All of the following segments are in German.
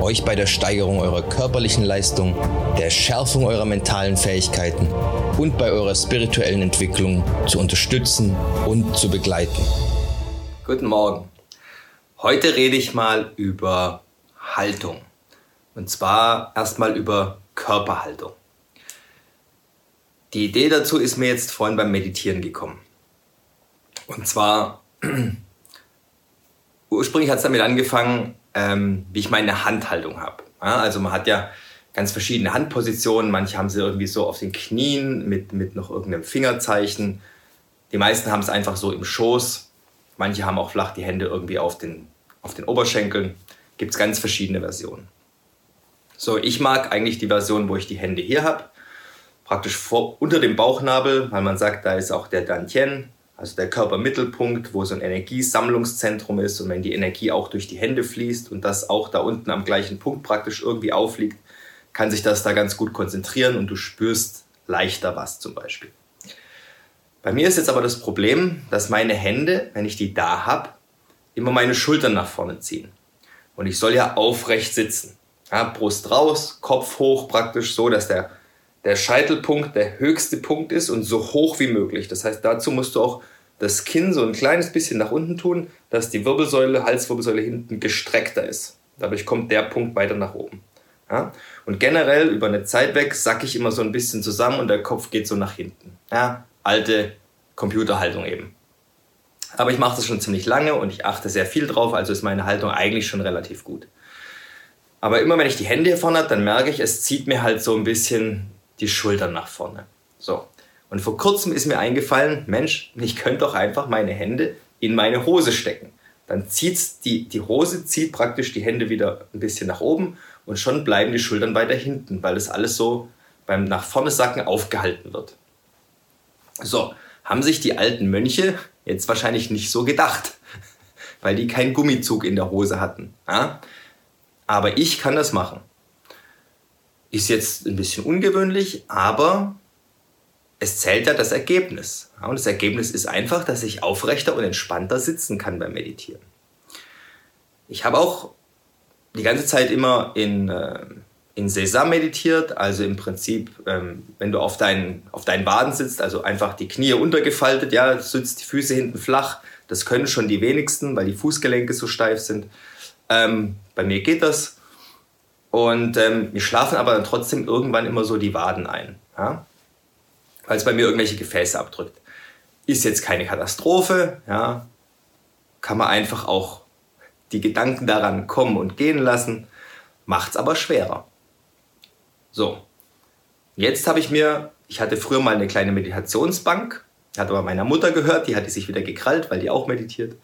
euch bei der Steigerung eurer körperlichen Leistung, der Schärfung eurer mentalen Fähigkeiten und bei eurer spirituellen Entwicklung zu unterstützen und zu begleiten. Guten Morgen. Heute rede ich mal über Haltung. Und zwar erstmal über Körperhaltung. Die Idee dazu ist mir jetzt vorhin beim Meditieren gekommen. Und zwar, ursprünglich hat es damit angefangen, ähm, wie ich meine Handhaltung habe. Also man hat ja ganz verschiedene Handpositionen. Manche haben sie irgendwie so auf den Knien mit, mit noch irgendeinem Fingerzeichen. Die meisten haben es einfach so im Schoß. Manche haben auch flach die Hände irgendwie auf den, auf den Oberschenkeln. Gibt es ganz verschiedene Versionen. So, ich mag eigentlich die Version, wo ich die Hände hier habe, praktisch vor, unter dem Bauchnabel, weil man sagt, da ist auch der Dantien, also der Körpermittelpunkt, wo so ein Energiesammlungszentrum ist und wenn die Energie auch durch die Hände fließt und das auch da unten am gleichen Punkt praktisch irgendwie aufliegt, kann sich das da ganz gut konzentrieren und du spürst leichter was zum Beispiel. Bei mir ist jetzt aber das Problem, dass meine Hände, wenn ich die da habe, immer meine Schultern nach vorne ziehen. Und ich soll ja aufrecht sitzen. Ja, Brust raus, Kopf hoch, praktisch so, dass der der Scheitelpunkt der höchste Punkt ist und so hoch wie möglich. Das heißt, dazu musst du auch das Kinn so ein kleines bisschen nach unten tun, dass die Wirbelsäule, Halswirbelsäule hinten gestreckter ist. Dadurch kommt der Punkt weiter nach oben. Ja? Und generell über eine Zeit weg sacke ich immer so ein bisschen zusammen und der Kopf geht so nach hinten. Ja? Alte Computerhaltung eben. Aber ich mache das schon ziemlich lange und ich achte sehr viel drauf, also ist meine Haltung eigentlich schon relativ gut. Aber immer wenn ich die Hände hier vorne habe, dann merke ich, es zieht mir halt so ein bisschen die Schultern nach vorne. So. Und vor kurzem ist mir eingefallen, Mensch, ich könnte doch einfach meine Hände in meine Hose stecken. Dann zieht's die, die Hose zieht praktisch die Hände wieder ein bisschen nach oben und schon bleiben die Schultern weiter hinten, weil das alles so beim nach vorne sacken aufgehalten wird. So, haben sich die alten Mönche jetzt wahrscheinlich nicht so gedacht, weil die keinen Gummizug in der Hose hatten. Aber ich kann das machen. Ist jetzt ein bisschen ungewöhnlich, aber es zählt ja das Ergebnis. Und das Ergebnis ist einfach, dass ich aufrechter und entspannter sitzen kann beim Meditieren. Ich habe auch die ganze Zeit immer in, äh, in Sesam meditiert, also im Prinzip, ähm, wenn du auf deinen, auf deinen Waden sitzt, also einfach die Knie untergefaltet, ja, sitzt die Füße hinten flach. Das können schon die wenigsten, weil die Fußgelenke so steif sind. Ähm, bei mir geht das. Und ähm, mir schlafen aber dann trotzdem irgendwann immer so die Waden ein, ja? weil es bei mir irgendwelche Gefäße abdrückt. Ist jetzt keine Katastrophe, ja? kann man einfach auch die Gedanken daran kommen und gehen lassen, macht es aber schwerer. So, jetzt habe ich mir, ich hatte früher mal eine kleine Meditationsbank, hat aber meiner Mutter gehört, die hat sich wieder gekrallt, weil die auch meditiert.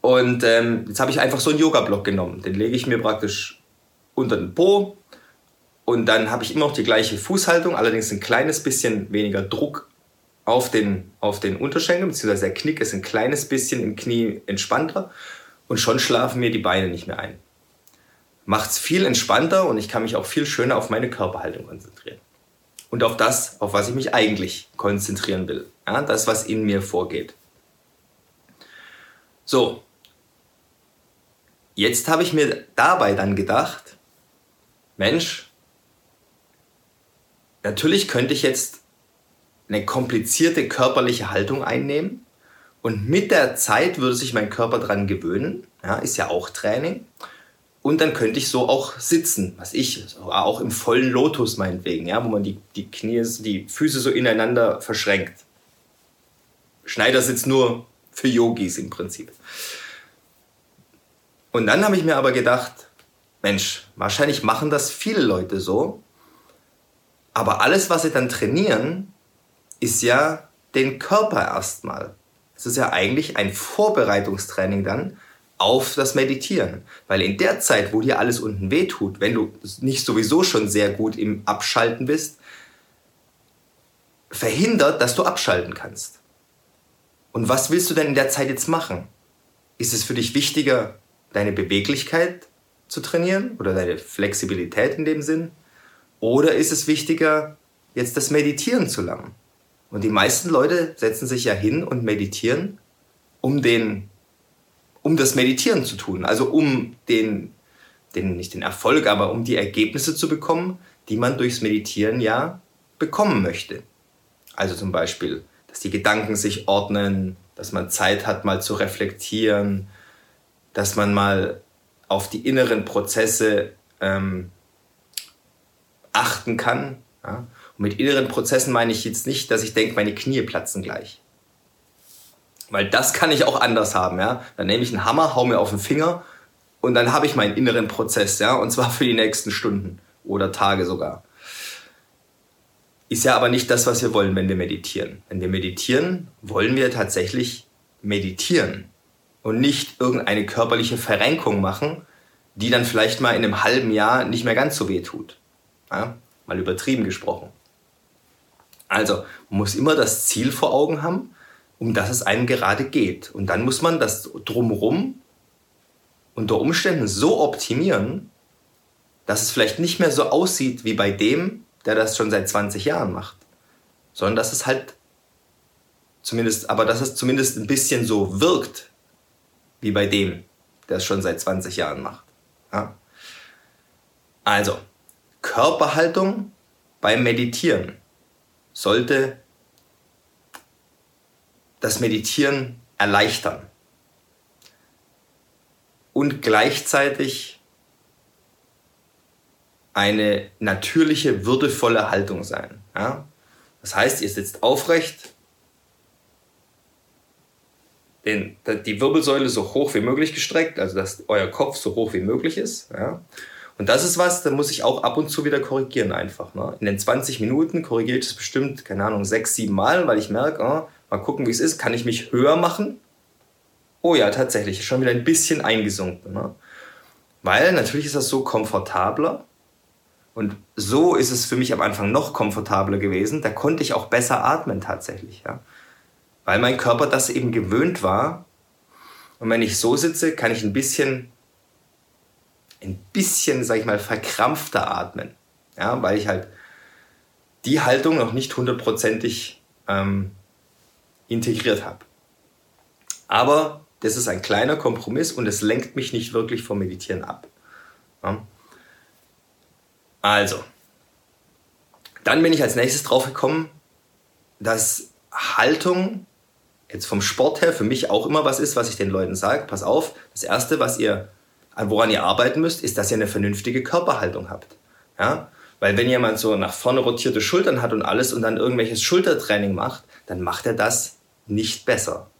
Und ähm, jetzt habe ich einfach so einen Yoga-Block genommen. Den lege ich mir praktisch unter den Po. Und dann habe ich immer noch die gleiche Fußhaltung, allerdings ein kleines bisschen weniger Druck auf den, auf den Unterschenkel, beziehungsweise der Knick ist ein kleines bisschen im Knie entspannter und schon schlafen mir die Beine nicht mehr ein. Macht es viel entspannter und ich kann mich auch viel schöner auf meine Körperhaltung konzentrieren. Und auf das, auf was ich mich eigentlich konzentrieren will. Ja, das, was in mir vorgeht. So. Jetzt habe ich mir dabei dann gedacht, Mensch, natürlich könnte ich jetzt eine komplizierte körperliche Haltung einnehmen und mit der Zeit würde sich mein Körper daran gewöhnen, ja, ist ja auch Training. Und dann könnte ich so auch sitzen, was ich, auch im vollen Lotus meinetwegen, ja, wo man die, die Knie, die Füße so ineinander verschränkt. Schneidersitz nur für Yogis im Prinzip. Und dann habe ich mir aber gedacht, Mensch, wahrscheinlich machen das viele Leute so. Aber alles, was sie dann trainieren, ist ja den Körper erstmal. Es ist ja eigentlich ein Vorbereitungstraining dann auf das Meditieren. Weil in der Zeit, wo dir alles unten wehtut, wenn du nicht sowieso schon sehr gut im Abschalten bist, verhindert, dass du abschalten kannst. Und was willst du denn in der Zeit jetzt machen? Ist es für dich wichtiger, deine Beweglichkeit zu trainieren oder deine Flexibilität in dem Sinn? Oder ist es wichtiger, jetzt das Meditieren zu lernen? Und die meisten Leute setzen sich ja hin und meditieren, um den, um das Meditieren zu tun. Also um den, den, nicht den Erfolg, aber um die Ergebnisse zu bekommen, die man durchs Meditieren ja bekommen möchte. Also zum Beispiel, dass die Gedanken sich ordnen, dass man Zeit hat, mal zu reflektieren, dass man mal auf die inneren Prozesse ähm, achten kann. Ja? Und mit inneren Prozessen meine ich jetzt nicht, dass ich denke, meine Knie platzen gleich. Weil das kann ich auch anders haben. Ja? Dann nehme ich einen Hammer, hau mir auf den Finger und dann habe ich meinen inneren Prozess. Ja? Und zwar für die nächsten Stunden oder Tage sogar. Ist ja aber nicht das, was wir wollen, wenn wir meditieren. Wenn wir meditieren, wollen wir tatsächlich meditieren und nicht irgendeine körperliche Verrenkung machen, die dann vielleicht mal in einem halben Jahr nicht mehr ganz so weh tut. Ja? Mal übertrieben gesprochen. Also, man muss immer das Ziel vor Augen haben, um das es einem gerade geht. Und dann muss man das drumherum unter Umständen so optimieren, dass es vielleicht nicht mehr so aussieht wie bei dem, der das schon seit 20 Jahren macht, sondern dass es halt zumindest, aber dass es zumindest ein bisschen so wirkt wie bei dem, der es schon seit 20 Jahren macht. Ja? Also, Körperhaltung beim Meditieren sollte das Meditieren erleichtern und gleichzeitig eine natürliche, würdevolle Haltung sein. Ja? Das heißt, ihr sitzt aufrecht, den, die Wirbelsäule so hoch wie möglich gestreckt, also dass euer Kopf so hoch wie möglich ist. Ja? Und das ist was, da muss ich auch ab und zu wieder korrigieren einfach. Ne? In den 20 Minuten korrigiere ich das bestimmt, keine Ahnung, sechs, sieben Mal, weil ich merke, oh, mal gucken, wie es ist. Kann ich mich höher machen? Oh ja, tatsächlich, schon wieder ein bisschen eingesunken. Ne? Weil natürlich ist das so komfortabler. Und so ist es für mich am Anfang noch komfortabler gewesen. Da konnte ich auch besser atmen tatsächlich. Ja? Weil mein Körper das eben gewöhnt war. Und wenn ich so sitze, kann ich ein bisschen ein bisschen, sag ich mal, verkrampfter atmen. Ja, weil ich halt die Haltung noch nicht hundertprozentig ähm, integriert habe. Aber das ist ein kleiner Kompromiss und es lenkt mich nicht wirklich vom Meditieren ab. Ja. Also, dann bin ich als nächstes drauf gekommen, dass Haltung jetzt vom Sport her für mich auch immer was ist, was ich den Leuten sage. Pass auf, das Erste, was ihr woran ihr arbeiten müsst, ist, dass ihr eine vernünftige Körperhaltung habt. Ja? Weil wenn jemand so nach vorne rotierte Schultern hat und alles und dann irgendwelches Schultertraining macht, dann macht er das nicht besser.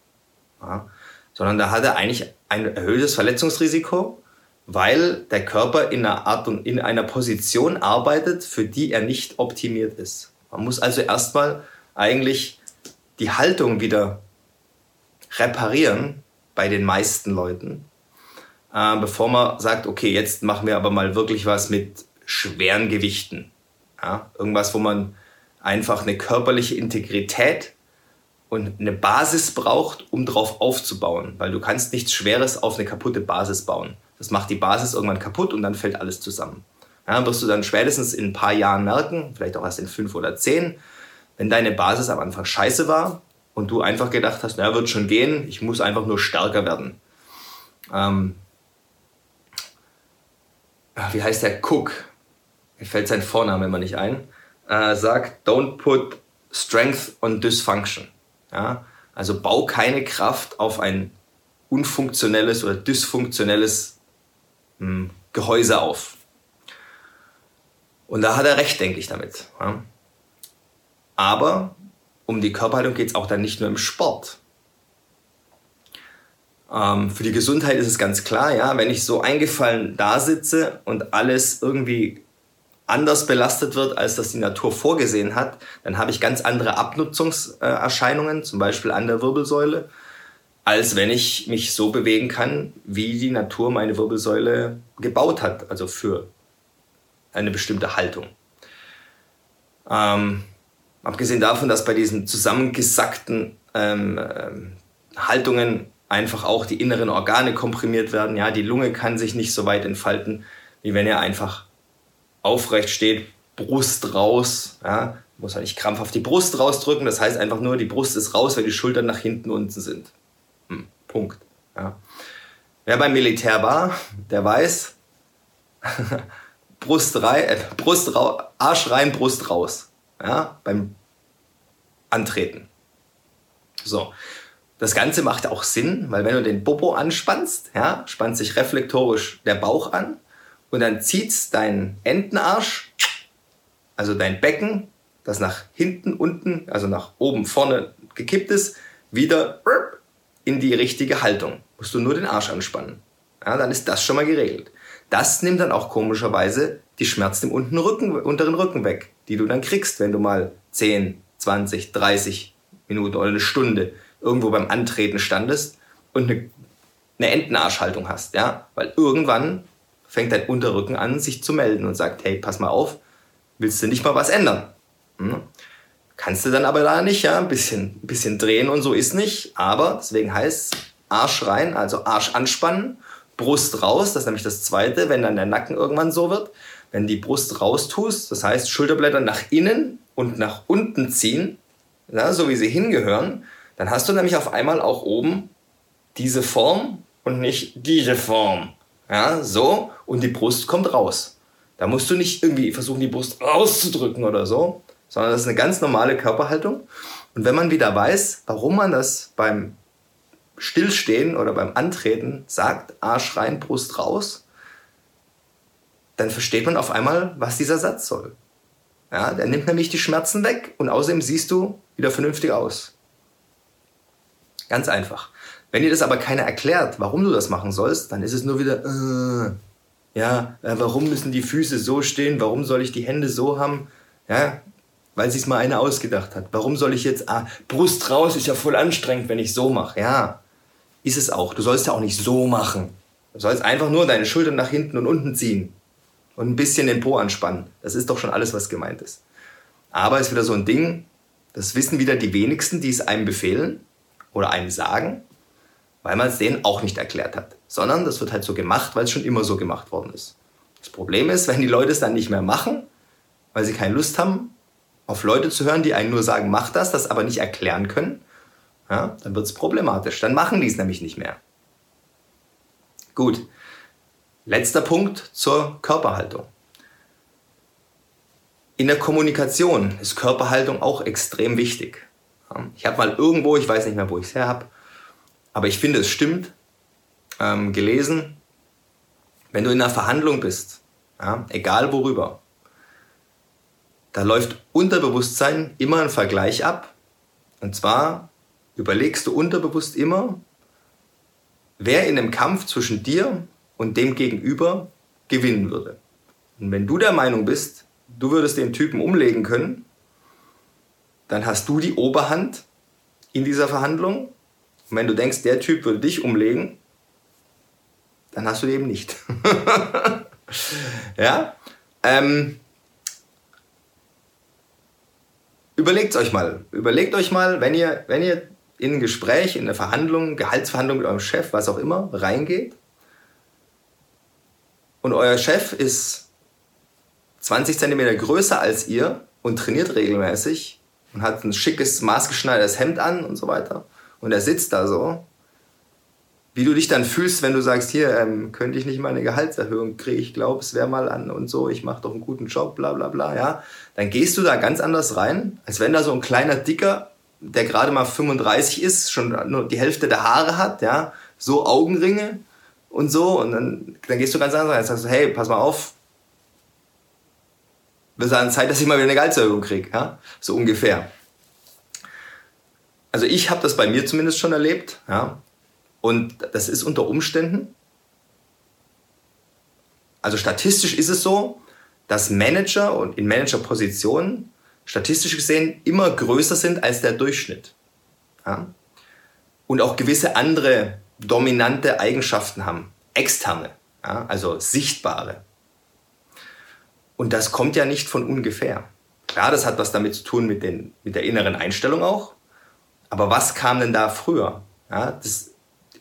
Ja? Sondern da hat er eigentlich ein erhöhtes Verletzungsrisiko, weil der Körper in einer Art und in einer Position arbeitet, für die er nicht optimiert ist. Man muss also erstmal eigentlich die Haltung wieder reparieren bei den meisten Leuten, äh, bevor man sagt, okay, jetzt machen wir aber mal wirklich was mit schweren Gewichten. Ja? Irgendwas, wo man einfach eine körperliche Integrität und eine Basis braucht, um drauf aufzubauen. Weil du kannst nichts Schweres auf eine kaputte Basis bauen. Das macht die Basis irgendwann kaputt und dann fällt alles zusammen. Ja, wirst du dann spätestens in ein paar Jahren merken, vielleicht auch erst in fünf oder zehn, wenn deine Basis am Anfang scheiße war und du einfach gedacht hast, na, wird schon gehen, ich muss einfach nur stärker werden. Ähm, wie heißt der Cook? Mir fällt sein Vorname immer nicht ein. Äh, sagt, don't put strength on dysfunction. Ja? Also bau keine Kraft auf ein unfunktionelles oder dysfunktionelles mh, hm, Gehäuse auf. Und da hat er recht, denke ich damit. Ja? Aber um die Körperhaltung geht es auch dann nicht nur im Sport. Ähm, für die Gesundheit ist es ganz klar, ja, wenn ich so eingefallen da sitze und alles irgendwie anders belastet wird, als das die Natur vorgesehen hat, dann habe ich ganz andere Abnutzungserscheinungen, zum Beispiel an der Wirbelsäule, als wenn ich mich so bewegen kann, wie die Natur meine Wirbelsäule gebaut hat, also für eine bestimmte Haltung. Ähm, abgesehen davon, dass bei diesen zusammengesackten ähm, ähm Haltungen einfach auch die inneren Organe komprimiert werden. Ja, die Lunge kann sich nicht so weit entfalten, wie wenn er einfach aufrecht steht, Brust raus. Ja, muss halt nicht krampfhaft die Brust rausdrücken. Das heißt einfach nur, die Brust ist raus, weil die Schultern nach hinten unten sind. Hm, Punkt. Ja. Wer beim Militär war, der weiß, Brust rein, äh, Brust raus, Arsch rein, Brust raus. Ja, beim Antreten. So. Das Ganze macht auch Sinn, weil wenn du den Popo anspannst, ja, spannt sich reflektorisch der Bauch an und dann zieht dein Entenarsch, also dein Becken, das nach hinten, unten, also nach oben, vorne gekippt ist, wieder in die richtige Haltung. Musst du nur den Arsch anspannen. Ja, dann ist das schon mal geregelt. Das nimmt dann auch komischerweise die Schmerzen im unteren Rücken, unteren Rücken weg, die du dann kriegst, wenn du mal 10, 20, 30 Minuten oder eine Stunde irgendwo beim Antreten standest und eine, Entenarschhaltung hast, ja, weil irgendwann fängt dein Unterrücken an, sich zu melden und sagt, hey, pass mal auf, willst du nicht mal was ändern? Hm? Kannst du dann aber da nicht, ja, ein bisschen, ein bisschen drehen und so ist nicht, aber deswegen heißt Arsch rein, also Arsch anspannen, Brust raus, das ist nämlich das zweite, wenn dann der Nacken irgendwann so wird, wenn die Brust raustust, das heißt Schulterblätter nach innen und nach unten ziehen, ja, so wie sie hingehören, dann hast du nämlich auf einmal auch oben diese Form und nicht diese Form. Ja, so und die Brust kommt raus. Da musst du nicht irgendwie versuchen, die Brust rauszudrücken oder so, sondern das ist eine ganz normale Körperhaltung. Und wenn man wieder weiß, warum man das beim Stillstehen oder beim Antreten sagt, Arsch rein, Brust raus, dann versteht man auf einmal, was dieser Satz soll. Ja, der nimmt nämlich die Schmerzen weg und außerdem siehst du wieder vernünftig aus. Ganz einfach. Wenn dir das aber keiner erklärt, warum du das machen sollst, dann ist es nur wieder, äh, ja, äh, warum müssen die Füße so stehen? Warum soll ich die Hände so haben? Ja, weil sich mal einer ausgedacht hat. Warum soll ich jetzt, ah, Brust raus ist ja voll anstrengend, wenn ich so mache. Ja, ist es auch. Du sollst ja auch nicht so machen. Du sollst einfach nur deine Schultern nach hinten und unten ziehen und ein bisschen den Po anspannen. Das ist doch schon alles, was gemeint ist. Aber es ist wieder so ein Ding, das wissen wieder die wenigsten, die es einem befehlen oder einem sagen, weil man es denen auch nicht erklärt hat. Sondern das wird halt so gemacht, weil es schon immer so gemacht worden ist. Das Problem ist, wenn die Leute es dann nicht mehr machen, weil sie keine Lust haben, auf Leute zu hören, die einen nur sagen, mach das, das aber nicht erklären können, ja, dann wird es problematisch. Dann machen die es nämlich nicht mehr. Gut. Letzter Punkt zur Körperhaltung. In der Kommunikation ist Körperhaltung auch extrem wichtig. Ich habe mal irgendwo, ich weiß nicht mehr, wo ich es her habe, aber ich finde, es stimmt, ähm, gelesen, wenn du in einer Verhandlung bist, ja, egal worüber, da läuft Unterbewusstsein immer ein Vergleich ab. Und zwar überlegst du unterbewusst immer, wer in einem Kampf zwischen dir und dem Gegenüber gewinnen würde. Und wenn du der Meinung bist, du würdest den Typen umlegen können, dann hast du die Oberhand in dieser Verhandlung. Und wenn du denkst, der Typ würde dich umlegen, dann hast du die eben nicht. ja? Ähm, überlegt euch mal. Überlegt euch mal, wenn ihr, wenn ihr in ein Gespräch, in eine Verhandlung, Gehaltsverhandlung mit eurem Chef, was auch immer, reingeht. Und euer Chef ist 20 cm größer als ihr und trainiert regelmäßig und hat ein schickes, maßgeschneidertes Hemd an und so weiter. Und er sitzt da so, wie du dich dann fühlst, wenn du sagst, hier, ähm, könnte ich nicht mal eine Gehaltserhöhung kriegen, ich glaube, es wäre mal an und so, ich mache doch einen guten Job, bla bla bla, ja, dann gehst du da ganz anders rein, als wenn da so ein kleiner Dicker der gerade mal 35 ist, schon nur die Hälfte der Haare hat, ja, so Augenringe und so, und dann, dann gehst du ganz anders rein. Dann sagst hey, pass mal auf, wird an Zeit, dass ich mal wieder eine Gehaltserhöhung kriege, ja, so ungefähr. Also ich habe das bei mir zumindest schon erlebt, ja, und das ist unter Umständen, also statistisch ist es so, dass Manager und in Managerpositionen statistisch gesehen immer größer sind als der Durchschnitt. Ja? Und auch gewisse andere dominante Eigenschaften haben, externe, ja? also sichtbare. Und das kommt ja nicht von ungefähr. Klar, das hat was damit zu tun mit, den, mit der inneren Einstellung auch. Aber was kam denn da früher? Ja, das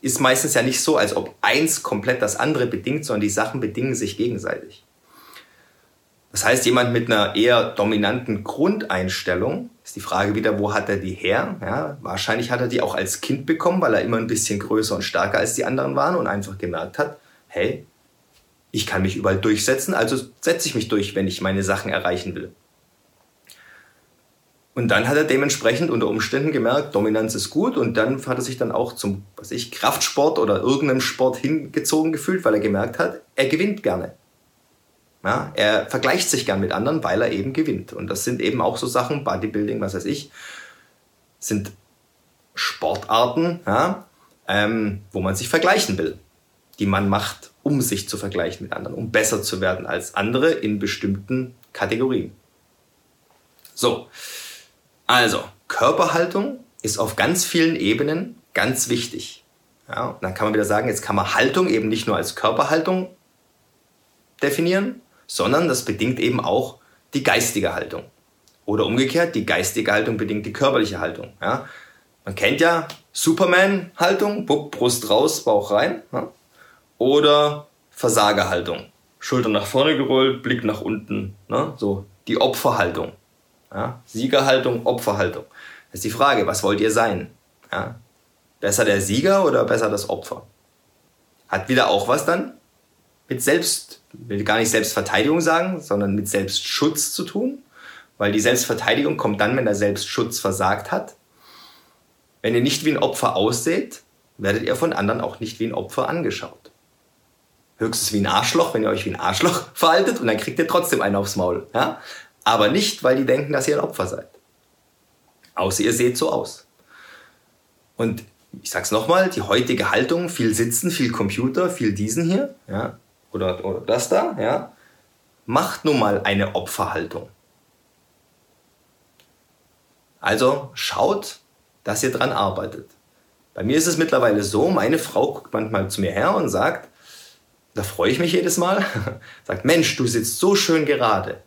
ist meistens ja nicht so, als ob eins komplett das andere bedingt, sondern die Sachen bedingen sich gegenseitig. Das heißt, jemand mit einer eher dominanten Grundeinstellung, ist die Frage wieder, wo hat er die her? Ja, wahrscheinlich hat er die auch als Kind bekommen, weil er immer ein bisschen größer und stärker als die anderen waren und einfach gemerkt hat, hey, ich kann mich überall durchsetzen, also setze ich mich durch, wenn ich meine Sachen erreichen will. Und dann hat er dementsprechend unter Umständen gemerkt, Dominanz ist gut und dann hat er sich dann auch zum, was ich, Kraftsport oder irgendeinem Sport hingezogen gefühlt, weil er gemerkt hat, er gewinnt gerne. Ja, er vergleicht sich gern mit anderen, weil er eben gewinnt. Und das sind eben auch so Sachen, Bodybuilding, was weiß ich, sind Sportarten, ja, ähm, wo man sich vergleichen will, die man macht, um sich zu vergleichen mit anderen, um besser zu werden als andere in bestimmten Kategorien. So, also, Körperhaltung ist auf ganz vielen Ebenen ganz wichtig. Ja, dann kann man wieder sagen, jetzt kann man Haltung eben nicht nur als Körperhaltung definieren, sondern das bedingt eben auch die geistige Haltung. Oder umgekehrt, die geistige Haltung bedingt die körperliche Haltung. Ja? Man kennt ja Superman-Haltung, Brust raus, Bauch rein. Ja? Oder Versagerhaltung. Schulter nach vorne gerollt, Blick nach unten. Ne? So die Opferhaltung. Ja? Siegerhaltung, Opferhaltung. Das ist die Frage, was wollt ihr sein? Ja? Besser der Sieger oder besser das Opfer? Hat wieder auch was dann mit Selbst, will gar nicht Selbstverteidigung sagen, sondern mit Selbstschutz zu tun. Weil die Selbstverteidigung kommt dann, wenn der Selbstschutz versagt hat. Wenn ihr nicht wie ein Opfer ausseht, werdet ihr von anderen auch nicht wie ein Opfer angeschaut. Höchstens wie ein Arschloch, wenn ihr euch wie ein Arschloch verhaltet und dann kriegt ihr trotzdem einen aufs Maul. Ja? Aber nicht, weil die denken, dass ihr ein Opfer seid. Außer ihr seht so aus. Und ich sag's nochmal, die heutige Haltung, viel Sitzen, viel Computer, viel diesen hier, ja, oder, oder das da, ja, macht nun mal eine Opferhaltung. Also schaut, dass ihr dran arbeitet. Bei mir ist es mittlerweile so, meine Frau guckt manchmal zu mir her und sagt, da freue ich mich jedes Mal, sagt, Mensch, du sitzt so schön gerade.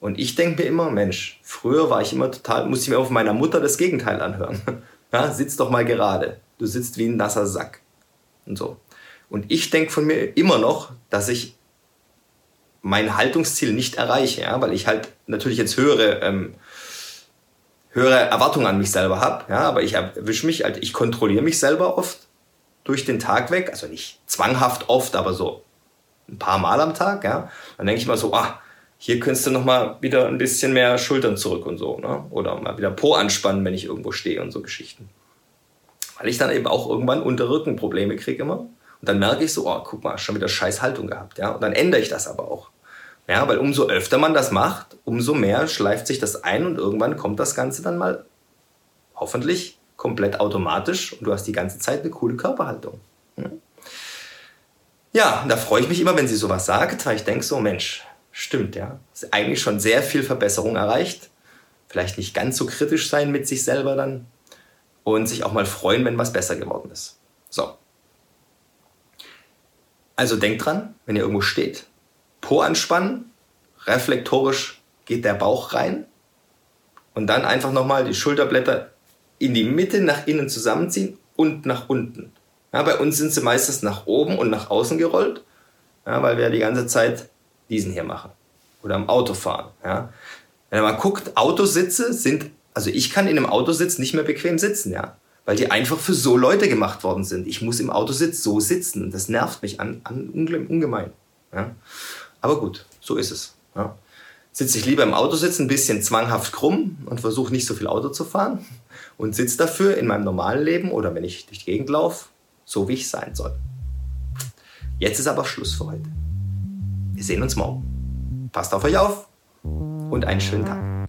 Und ich denke mir immer, Mensch, früher war ich immer total, musste ich mir auf meiner Mutter das Gegenteil anhören. Ja, sitz doch mal gerade. Du sitzt wie ein nasser Sack. Und so. Und ich denke von mir immer noch, dass ich mein Haltungsziel nicht erreiche, ja, weil ich halt natürlich jetzt höhere, ähm, höhere Erwartungen an mich selber habe. Ja, aber ich erwische mich, halt, ich kontrolliere mich selber oft durch den Tag weg. Also nicht zwanghaft oft, aber so ein paar Mal am Tag. Ja. Dann denke ich mal so, ah, hier könntest du noch mal wieder ein bisschen mehr Schultern zurück und so, ne? Oder mal wieder Po anspannen, wenn ich irgendwo stehe und so Geschichten. Weil ich dann eben auch irgendwann Unterrückenprobleme kriege immer. Und dann merke ich so, oh, guck mal, schon wieder scheiß Haltung gehabt, ja? Und dann ändere ich das aber auch. Ja, weil umso öfter man das macht, umso mehr schleift sich das ein und irgendwann kommt das Ganze dann mal hoffentlich komplett automatisch und du hast die ganze Zeit eine coole Körperhaltung. Ja, da freue ich mich immer, wenn sie sowas sagt, weil ich denke so, Mensch, Stimmt, ja. Ist eigentlich schon sehr viel Verbesserung erreicht. Vielleicht nicht ganz so kritisch sein mit sich selber dann. Und sich auch mal freuen, wenn was besser geworden ist. So. Also denkt dran, wenn ihr irgendwo steht. Po anspannen, reflektorisch geht der Bauch rein. Und dann einfach nochmal die Schulterblätter in die Mitte nach innen zusammenziehen und nach unten. Ja, bei uns sind sie meistens nach oben und nach außen gerollt, ja, weil wir die ganze Zeit diesen hier mache. Oder am Autofahren. Ja. Wenn man guckt, Autositze sind, also ich kann in einem Autositz nicht mehr bequem sitzen, ja. Weil die einfach für so Leute gemacht worden sind. Ich muss im Autositz so sitzen. Das nervt mich an, an ungemein. Ja. Aber gut, so ist es. Ja. Sitze ich lieber im Autositz ein bisschen zwanghaft krumm und versuche nicht so viel Auto zu fahren und sitze dafür in meinem normalen Leben oder wenn ich durch die Gegend laufe, so wie ich sein soll. Jetzt ist aber Schluss für heute. Wir sehen uns morgen. Passt auf euch auf und einen schönen Tag.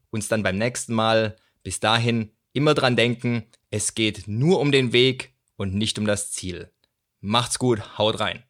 uns dann beim nächsten Mal. Bis dahin immer dran denken, es geht nur um den Weg und nicht um das Ziel. Macht's gut, haut rein.